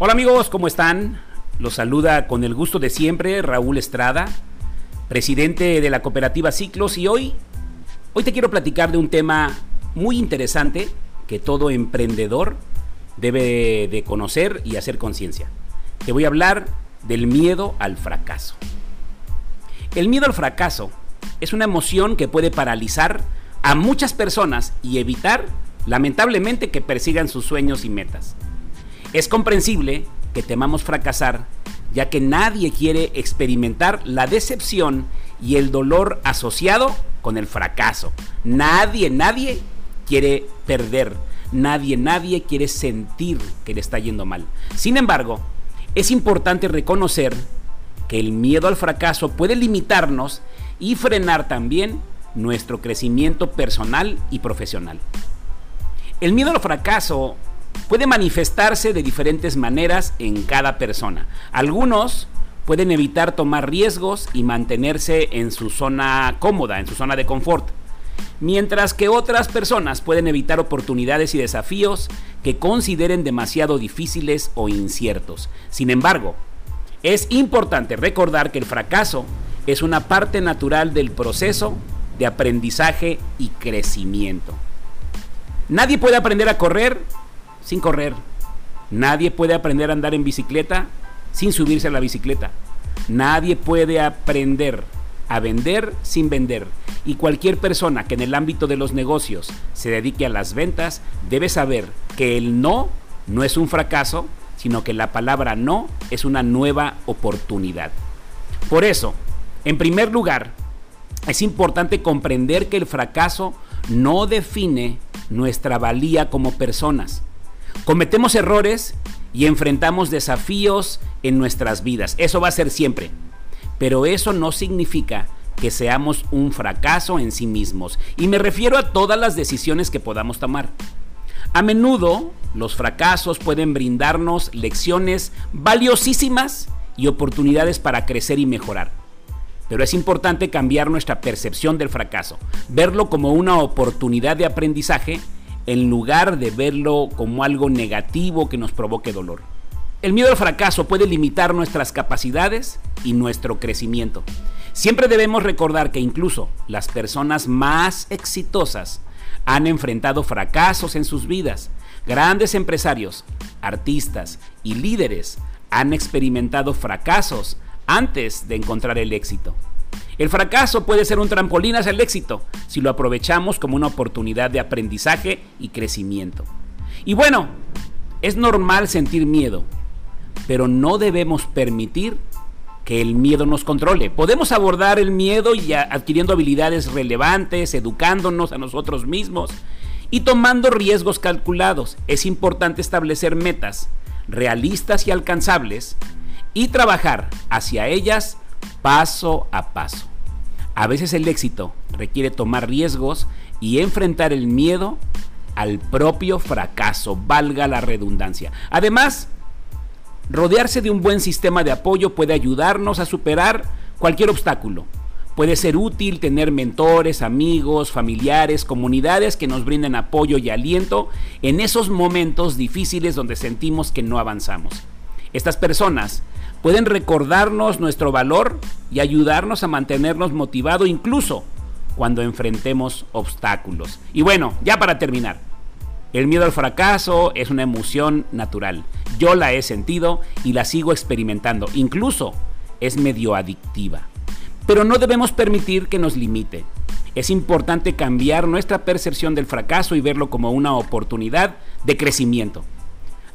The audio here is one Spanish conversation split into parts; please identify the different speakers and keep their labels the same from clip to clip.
Speaker 1: Hola amigos, ¿cómo están? Los saluda con el gusto de siempre Raúl Estrada, presidente de la cooperativa Ciclos y hoy, hoy te quiero platicar de un tema muy interesante que todo emprendedor debe de conocer y hacer conciencia. Te voy a hablar del miedo al fracaso. El miedo al fracaso es una emoción que puede paralizar a muchas personas y evitar, lamentablemente, que persigan sus sueños y metas. Es comprensible que temamos fracasar, ya que nadie quiere experimentar la decepción y el dolor asociado con el fracaso. Nadie, nadie quiere perder. Nadie, nadie quiere sentir que le está yendo mal. Sin embargo, es importante reconocer que el miedo al fracaso puede limitarnos y frenar también nuestro crecimiento personal y profesional. El miedo al fracaso puede manifestarse de diferentes maneras en cada persona. Algunos pueden evitar tomar riesgos y mantenerse en su zona cómoda, en su zona de confort. Mientras que otras personas pueden evitar oportunidades y desafíos que consideren demasiado difíciles o inciertos. Sin embargo, es importante recordar que el fracaso es una parte natural del proceso de aprendizaje y crecimiento. Nadie puede aprender a correr sin correr. Nadie puede aprender a andar en bicicleta sin subirse a la bicicleta. Nadie puede aprender a vender sin vender. Y cualquier persona que en el ámbito de los negocios se dedique a las ventas debe saber que el no no es un fracaso, sino que la palabra no es una nueva oportunidad. Por eso, en primer lugar, es importante comprender que el fracaso no define nuestra valía como personas. Cometemos errores y enfrentamos desafíos en nuestras vidas. Eso va a ser siempre. Pero eso no significa que seamos un fracaso en sí mismos. Y me refiero a todas las decisiones que podamos tomar. A menudo los fracasos pueden brindarnos lecciones valiosísimas y oportunidades para crecer y mejorar. Pero es importante cambiar nuestra percepción del fracaso, verlo como una oportunidad de aprendizaje en lugar de verlo como algo negativo que nos provoque dolor. El miedo al fracaso puede limitar nuestras capacidades y nuestro crecimiento. Siempre debemos recordar que incluso las personas más exitosas han enfrentado fracasos en sus vidas. Grandes empresarios, artistas y líderes han experimentado fracasos antes de encontrar el éxito. El fracaso puede ser un trampolín hacia el éxito si lo aprovechamos como una oportunidad de aprendizaje y crecimiento. Y bueno, es normal sentir miedo, pero no debemos permitir que el miedo nos controle. Podemos abordar el miedo y adquiriendo habilidades relevantes, educándonos a nosotros mismos y tomando riesgos calculados. Es importante establecer metas realistas y alcanzables y trabajar hacia ellas paso a paso. A veces el éxito requiere tomar riesgos y enfrentar el miedo al propio fracaso, valga la redundancia. Además, rodearse de un buen sistema de apoyo puede ayudarnos a superar cualquier obstáculo. Puede ser útil tener mentores, amigos, familiares, comunidades que nos brinden apoyo y aliento en esos momentos difíciles donde sentimos que no avanzamos. Estas personas pueden recordarnos nuestro valor y ayudarnos a mantenernos motivados incluso cuando enfrentemos obstáculos. Y bueno, ya para terminar, el miedo al fracaso es una emoción natural. Yo la he sentido y la sigo experimentando. Incluso es medio adictiva. Pero no debemos permitir que nos limite. Es importante cambiar nuestra percepción del fracaso y verlo como una oportunidad de crecimiento.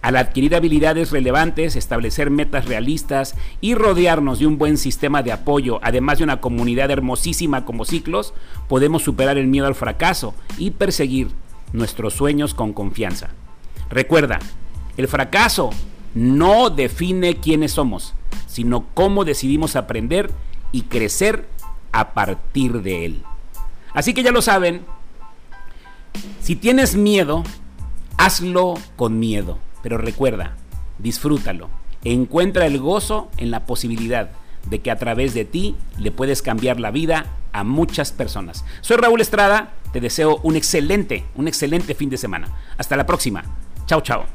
Speaker 1: Al adquirir habilidades relevantes, establecer metas realistas y rodearnos de un buen sistema de apoyo, además de una comunidad hermosísima como ciclos, podemos superar el miedo al fracaso y perseguir nuestros sueños con confianza. Recuerda, el fracaso no define quiénes somos, sino cómo decidimos aprender y crecer a partir de él. Así que ya lo saben, si tienes miedo, hazlo con miedo. Pero recuerda, disfrútalo. Encuentra el gozo en la posibilidad de que a través de ti le puedes cambiar la vida a muchas personas. Soy Raúl Estrada, te deseo un excelente, un excelente fin de semana. Hasta la próxima. Chao, chao.